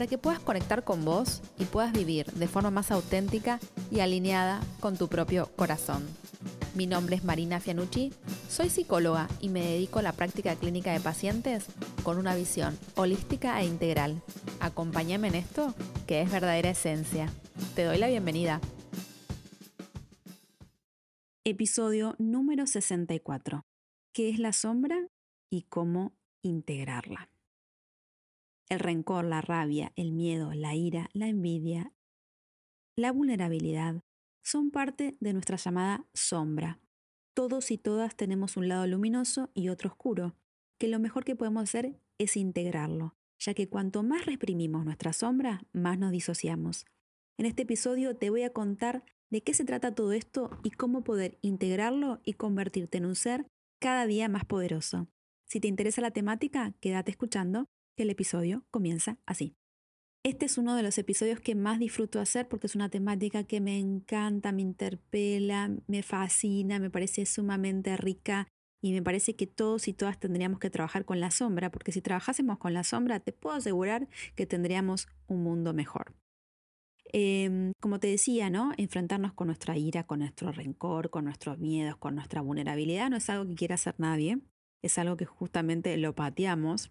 para que puedas conectar con vos y puedas vivir de forma más auténtica y alineada con tu propio corazón. Mi nombre es Marina Fianucci, soy psicóloga y me dedico a la práctica clínica de pacientes con una visión holística e integral. Acompáñame en esto, que es verdadera esencia. Te doy la bienvenida. Episodio número 64. ¿Qué es la sombra y cómo integrarla? El rencor, la rabia, el miedo, la ira, la envidia, la vulnerabilidad son parte de nuestra llamada sombra. Todos y todas tenemos un lado luminoso y otro oscuro, que lo mejor que podemos hacer es integrarlo, ya que cuanto más reprimimos nuestra sombra, más nos disociamos. En este episodio te voy a contar de qué se trata todo esto y cómo poder integrarlo y convertirte en un ser cada día más poderoso. Si te interesa la temática, quédate escuchando, que el episodio comienza así. Este es uno de los episodios que más disfruto hacer porque es una temática que me encanta, me interpela, me fascina, me parece sumamente rica y me parece que todos y todas tendríamos que trabajar con la sombra, porque si trabajásemos con la sombra, te puedo asegurar que tendríamos un mundo mejor. Em, como te decía, ¿no? Enfrentarnos con nuestra ira, con nuestro rencor, con nuestros miedos, con nuestra vulnerabilidad, no es algo que quiera hacer nadie, es algo que justamente lo pateamos.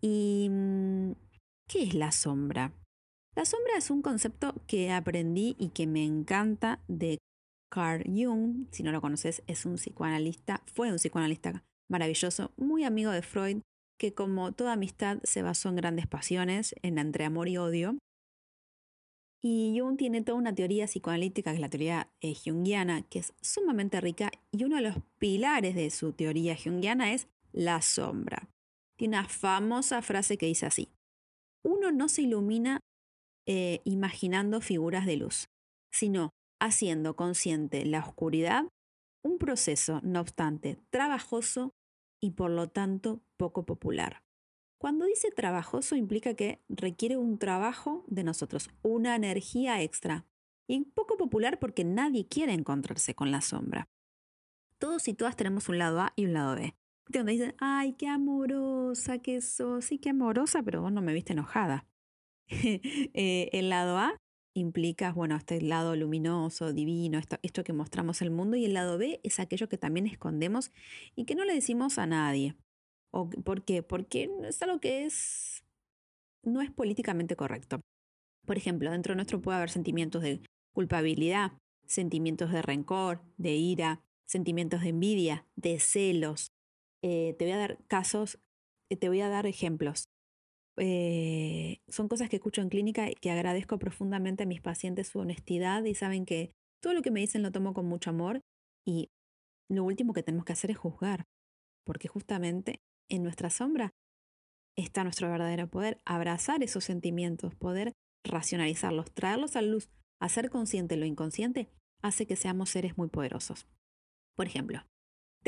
¿Y mm, qué es la sombra? La sombra es un concepto que aprendí y que me encanta de Carl Jung. Si no lo conoces, es un psicoanalista, fue un psicoanalista maravilloso, muy amigo de Freud, que como toda amistad se basó en grandes pasiones, en entre amor y odio. Y Jung tiene toda una teoría psicoanalítica, que es la teoría eh, junguiana, que es sumamente rica, y uno de los pilares de su teoría junguiana es la sombra. Tiene una famosa frase que dice así, uno no se ilumina eh, imaginando figuras de luz, sino haciendo consciente la oscuridad, un proceso, no obstante, trabajoso y por lo tanto poco popular. Cuando dice trabajoso implica que requiere un trabajo de nosotros, una energía extra. Y poco popular porque nadie quiere encontrarse con la sombra. Todos y todas tenemos un lado A y un lado B. Donde dicen, ay, qué amorosa que sos, sí, qué amorosa, pero vos no me viste enojada. Eh, el lado A implica, bueno, este lado luminoso, divino, esto, esto que mostramos al mundo, y el lado B es aquello que también escondemos y que no le decimos a nadie. ¿Por qué? Porque es algo que es, no es políticamente correcto. Por ejemplo, dentro de nuestro puede haber sentimientos de culpabilidad, sentimientos de rencor, de ira, sentimientos de envidia, de celos. Eh, te voy a dar casos, eh, te voy a dar ejemplos. Eh, son cosas que escucho en clínica y que agradezco profundamente a mis pacientes su honestidad y saben que todo lo que me dicen lo tomo con mucho amor y lo último que tenemos que hacer es juzgar, porque justamente en nuestra sombra está nuestro verdadero poder, abrazar esos sentimientos, poder racionalizarlos, traerlos a la luz, hacer consciente lo inconsciente, hace que seamos seres muy poderosos. Por ejemplo,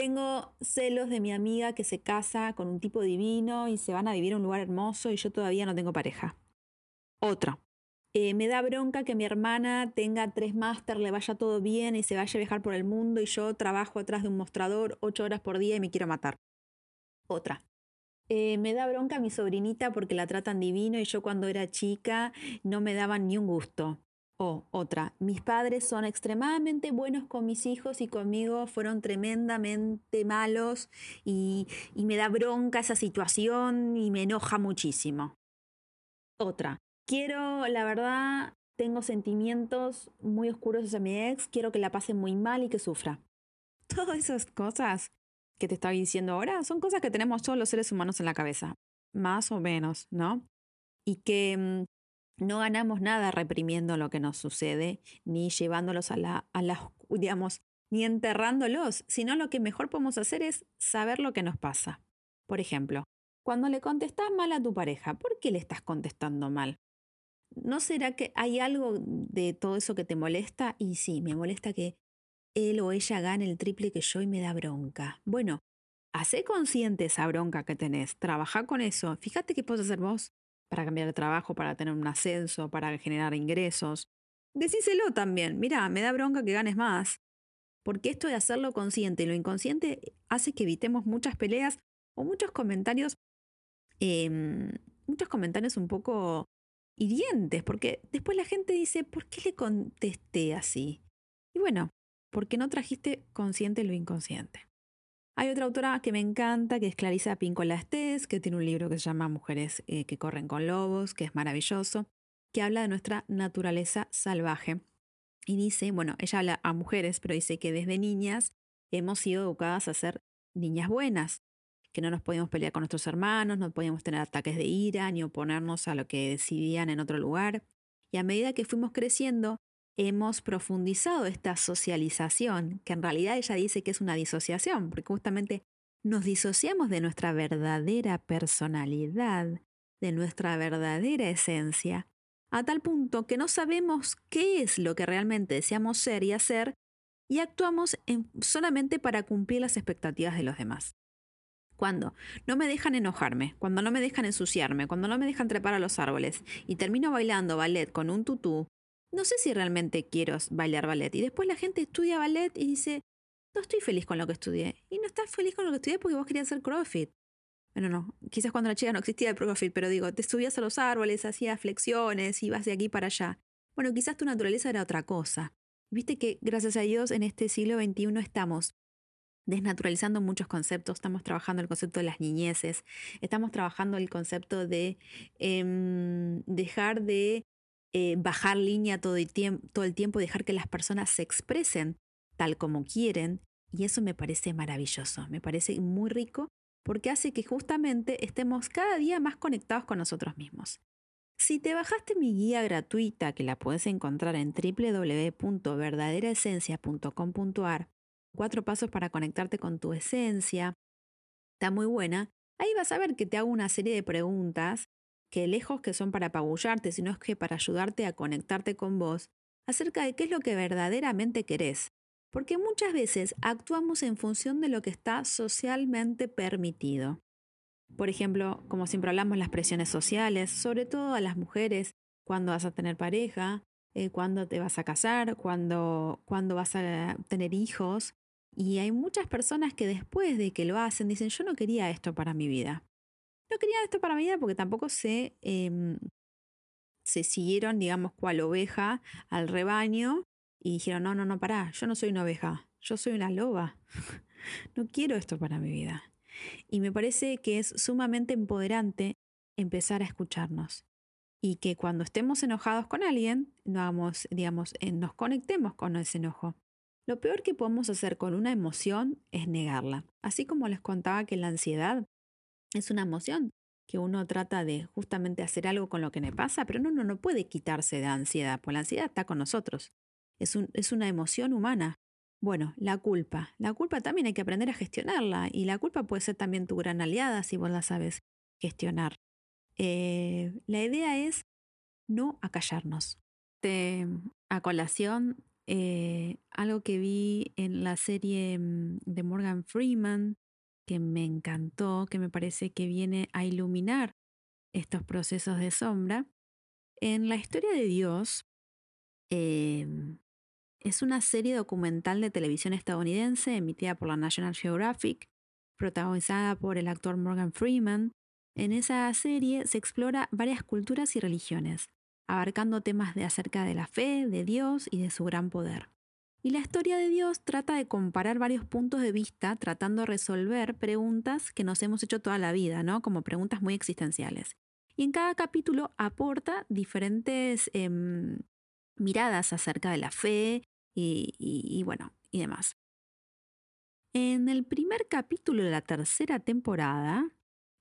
tengo celos de mi amiga que se casa con un tipo divino y se van a vivir en un lugar hermoso y yo todavía no tengo pareja. Otro. Eh, me da bronca que mi hermana tenga tres máster, le vaya todo bien y se vaya a viajar por el mundo y yo trabajo atrás de un mostrador ocho horas por día y me quiero matar. Otra. Eh, me da bronca mi sobrinita porque la tratan divino y yo cuando era chica no me daban ni un gusto. O otra, mis padres son extremadamente buenos con mis hijos y conmigo fueron tremendamente malos y, me da bronca esa situación y me enoja muchísimo. Otra, quiero, la verdad, tengo sentimientos muy oscuros hacia mi ex, quiero que la pase muy mal y que sufra. Todas esas cosas que te estaba diciendo ahora son cosas que tenemos todos los seres humanos en la cabeza, más o menos, ¿no? Y que mm, no ganamos nada reprimiendo lo que nos sucede, ni llevándolos a la, a la, digamos, ni enterrándolos, sino lo que mejor podemos hacer es saber lo que nos pasa. Por ejemplo, cuando le contestas mal a tu pareja, ¿por qué le estás contestando mal? ¿no será que hay algo de todo eso que te molesta? Y sí, me molesta que él o ella gane el triple que yo y me da bronca. Bueno, hace consciente esa bronca que tenés, trabaja con eso, fíjate qué puedes hacer vos para cambiar de trabajo, para tener un ascenso, para generar ingresos. Decíselo también, mira, me da bronca que ganes más. Porque esto de hacerlo consciente y lo inconsciente hace que evitemos muchas peleas o muchos comentarios, em, muchos comentarios un poco hirientes, porque después la gente dice, ¿por qué le contesté así? Y bueno, porque no trajiste consciente lo inconsciente. Hay otra autora que me encanta, que es Clarisa Pincola Estés, que tiene un libro que se llama Mujeres eh, que corren con lobos, que es maravilloso, que habla de nuestra naturaleza salvaje. Y dice, bueno, ella habla a mujeres, pero dice que desde niñas hemos sido educadas a ser niñas buenas, que no nos podíamos pelear con nuestros hermanos, no podíamos tener ataques de ira ni oponernos a lo que decidían en otro lugar. Y a medida que fuimos creciendo, hemos profundizado esta socialización, que en realidad ella dice que es una disociación, porque justamente nos disociamos de nuestra verdadera personalidad, de nuestra verdadera esencia, a tal punto que no sabemos qué es lo que realmente deseamos ser y hacer y actuamos solamente para cumplir las expectativas de los demás. Cuando no me dejan enojarme, cuando no me dejan ensuciarme, cuando no me dejan trepar a los árboles y termino bailando ballet con un tutú no sé si realmente quiero bailar ballet. Y después la gente estudia ballet y dice, no estoy feliz con lo que estudié. Y no estás feliz con lo que estudié porque vos querías hacer CrossFit. Bueno, no, quizás cuando la chica no existía el CrossFit, pero digo, te subías a los árboles, hacías flexiones, ibas de aquí para allá. Bueno, quizás tu naturaleza era otra cosa. Viste que, gracias a Dios, en este siglo XXI estamos desnaturalizando muchos conceptos, estamos trabajando el concepto de las niñeces, estamos trabajando el concepto de em, dejar de eh, bajar línea todo el, todo el tiempo, dejar que las personas se expresen tal como quieren. Y eso me parece maravilloso, me parece muy rico porque hace que justamente estemos cada día más conectados con nosotros mismos. Si te bajaste mi guía gratuita, que la puedes encontrar en www.verdaderaesencia.com.ar, cuatro pasos para conectarte con tu esencia, está muy buena. Ahí vas a ver que te hago una serie de preguntas que lejos que son para apabullarte, sino es que para ayudarte a conectarte con vos, acerca de qué es lo que verdaderamente querés. Porque muchas veces actuamos en función de lo que está socialmente permitido. Por ejemplo, como siempre hablamos, las presiones sociales, sobre todo a las mujeres, cuando vas a tener pareja, eh, cuando te vas a casar, cuando, cuando vas a tener hijos. Y hay muchas personas que después de que lo hacen dicen, yo no quería esto para mi vida no querían esto para mi vida porque tampoco se, em, se siguieron, digamos, cual oveja al rebaño y dijeron, no, no, no, pará, yo no soy una oveja, yo soy una loba, no quiero esto para mi vida. Y me parece que es sumamente empoderante empezar a escucharnos y que cuando estemos enojados con alguien, no digamos, eh, nos conectemos con ese enojo. Lo peor que podemos hacer con una emoción es negarla. Así como les contaba que la ansiedad es una emoción que uno trata de justamente hacer algo con lo que le pasa, pero uno no puede quitarse de ansiedad, porque la ansiedad está con nosotros. Es, un, es una emoción humana. Bueno, la culpa. La culpa también hay que aprender a gestionarla y la culpa puede ser también tu gran aliada si vos la sabes gestionar. Eh, la idea es no acallarnos. A colación, eh, algo que vi en la serie mm, de Morgan Freeman, que me encantó, que me parece que viene a iluminar estos procesos de sombra. En la historia de Dios, em, es una serie documental de televisión estadounidense emitida por la National Geographic, protagonizada por el actor Morgan Freeman. En esa serie se explora varias culturas y religiones, abarcando temas de acerca de la fe, de Dios y de su gran poder. Y la historia de Dios trata de comparar varios puntos de vista, tratando de resolver preguntas que nos hemos hecho toda la vida, ¿no? Como preguntas muy existenciales. Y en cada capítulo aporta diferentes em, miradas acerca de la fe y, y bueno, y demás. En el primer capítulo de la tercera temporada,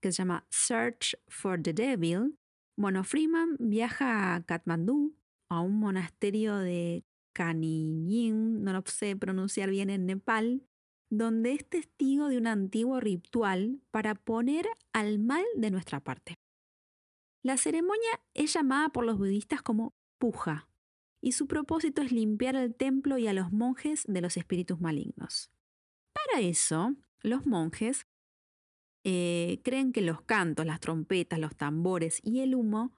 que se llama Search for the Devil, bueno, Freeman viaja a Katmandú, a un monasterio de Kaniyin, no lo sé pronunciar bien en Nepal, donde es testigo de un antiguo ritual para poner al mal de nuestra parte. La ceremonia es llamada por los budistas como puja, y su propósito es limpiar el templo y a los monjes de los espíritus malignos. Para eso, los monjes eh, creen que los cantos, las trompetas, los tambores y el humo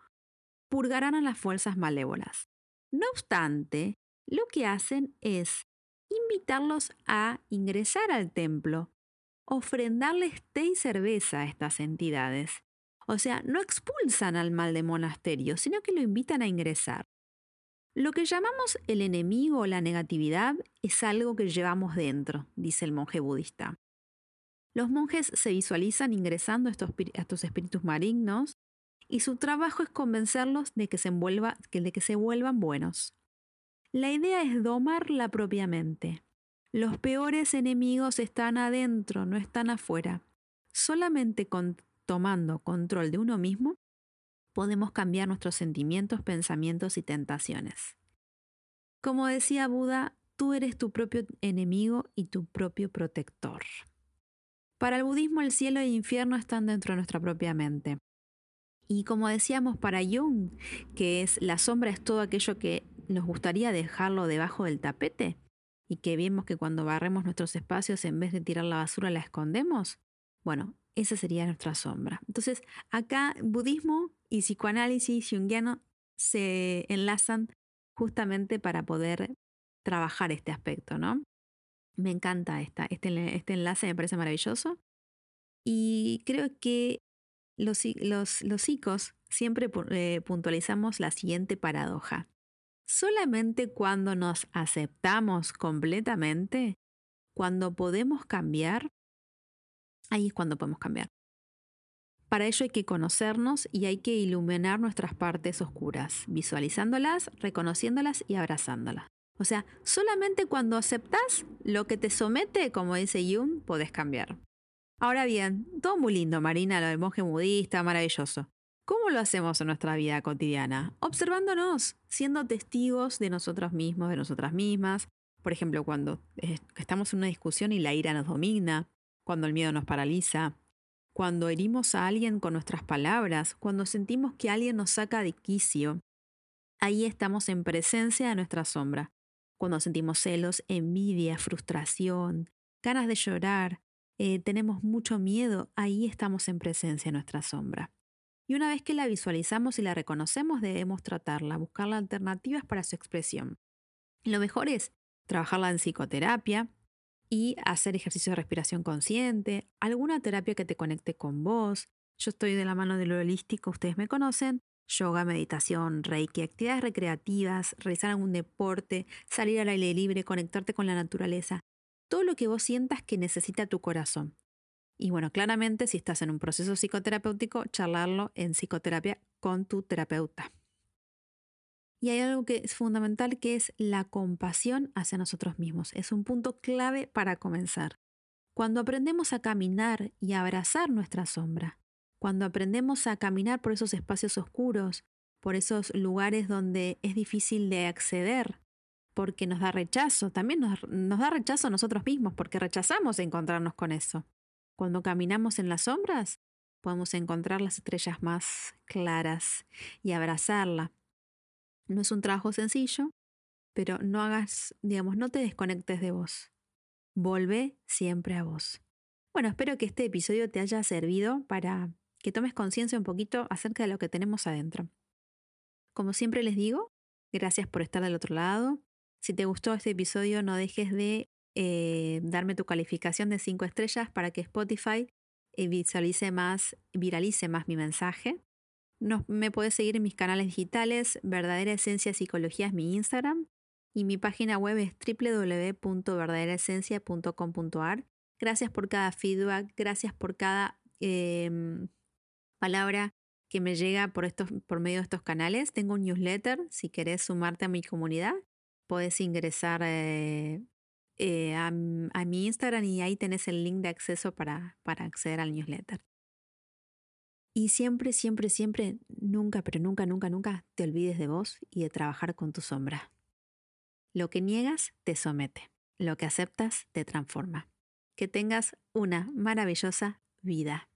purgarán a las fuerzas malévolas. No obstante, lo que hacen es invitarlos a ingresar al templo, ofrendarles té y cerveza a estas entidades. O sea, no expulsan al mal de monasterio, sino que lo invitan a ingresar. Lo que llamamos el enemigo o la negatividad es algo que llevamos dentro, dice el monje budista. Los monjes se visualizan ingresando a estos, espíritus malignos y su trabajo es convencerlos de que, se de que se vuelvan buenos. La idea es domarla propiamente. Los peores enemigos están adentro, no están afuera. Solamente con, tomando control de uno mismo podemos cambiar nuestros sentimientos, pensamientos y tentaciones. Como decía Buda, tú eres tu propio enemigo y tu propio protector. Para el budismo el cielo el infierno están dentro de nuestra propia mente. Y como decíamos para Jung, que es la sombra es todo aquello que nos gustaría dejarlo debajo del tapete y que vemos que cuando barremos nuestros espacios en vez de tirar la basura la escondemos, bueno, esa sería nuestra sombra. Entonces, acá budismo y psicoanálisis junguiano se enlazan justamente para poder trabajar este aspecto, ¿no? Me encanta esta, este, este enlace, me parece maravilloso. Y creo que los, los, los psicos siempre eh, puntualizamos la siguiente paradoja. Solamente cuando nos aceptamos completamente, cuando podemos cambiar, ahí es cuando podemos cambiar. Para ello hay que conocernos y hay que iluminar nuestras partes oscuras, visualizándolas, reconociéndolas y abrazándolas. O sea, solamente cuando aceptas lo que te somete, como dice Jung, podés cambiar. Ahora bien, todo muy lindo, Marina, lo del monje budista, maravilloso. ¿Cómo lo hacemos en nuestra vida cotidiana? Observándonos, siendo testigos de nosotros mismos, de nosotras mismas. Por ejemplo, cuando estamos en una discusión y la ira nos domina, cuando el miedo nos paraliza, cuando herimos a alguien con nuestras palabras, cuando sentimos que alguien nos saca de quicio. Ahí estamos en presencia de nuestra sombra. Cuando sentimos celos, envidia, frustración, ganas de llorar, eh, tenemos mucho miedo, ahí estamos en presencia de nuestra sombra. Y una vez que la visualizamos y la reconocemos, debemos tratarla, buscar alternativas para su expresión. Lo mejor es trabajarla en psicoterapia, y hacer ejercicio de respiración consciente, alguna terapia que te conecte con vos. Yo estoy de la mano de lo holístico, ustedes me conocen. Yoga, meditación, reiki, actividades recreativas, realizar algún deporte, salir al aire libre, conectarte con la naturaleza. Todo lo que vos sientas que necesita tu corazón. Y bueno, claramente si estás en un proceso psicoterapéutico, charlarlo en psicoterapia con tu terapeuta. Y hay algo que es fundamental que es la compasión hacia nosotros mismos. Es un punto clave para comenzar. Cuando aprendemos a caminar y a abrazar nuestra sombra, cuando aprendemos a caminar por esos espacios oscuros, por esos lugares donde es difícil de acceder, porque nos da rechazo, también nos, nos, da rechazo a nosotros mismos, porque rechazamos encontrarnos con eso. Cuando caminamos en las sombras, podemos encontrar las estrellas más claras y abrazarla. No es un trabajo sencillo, pero no hagas, digamos, no te desconectes de vos. Volve siempre a vos. Bueno, espero que este episodio te haya servido para que tomes conciencia un poquito acerca de lo que tenemos adentro. Como siempre les digo, gracias por estar del otro lado. Si te gustó este episodio, no dejes de eh, darme tu calificación de 5 estrellas para que Spotify eh, visualice más, viralice más mi mensaje me puedes seguir en mis canales digitales, Verdadera Esencia Psicología es mi Instagram y mi página web es www.verdaderaesencia.com.ar. Gracias por cada feedback, gracias por cada em, palabra que me llega por, estos, por medio de estos canales. Tengo un newsletter, si querés sumarte a mi comunidad, puedes ingresar eh, eh, a, mi Instagram y ahí tenés el link de acceso para, para acceder al newsletter. Y siempre, siempre, siempre, nunca, pero nunca, nunca, nunca te olvides de vos y de trabajar con tu sombra. Lo que niegas te somete, lo que aceptas te transforma. Que tengas una maravillosa vida.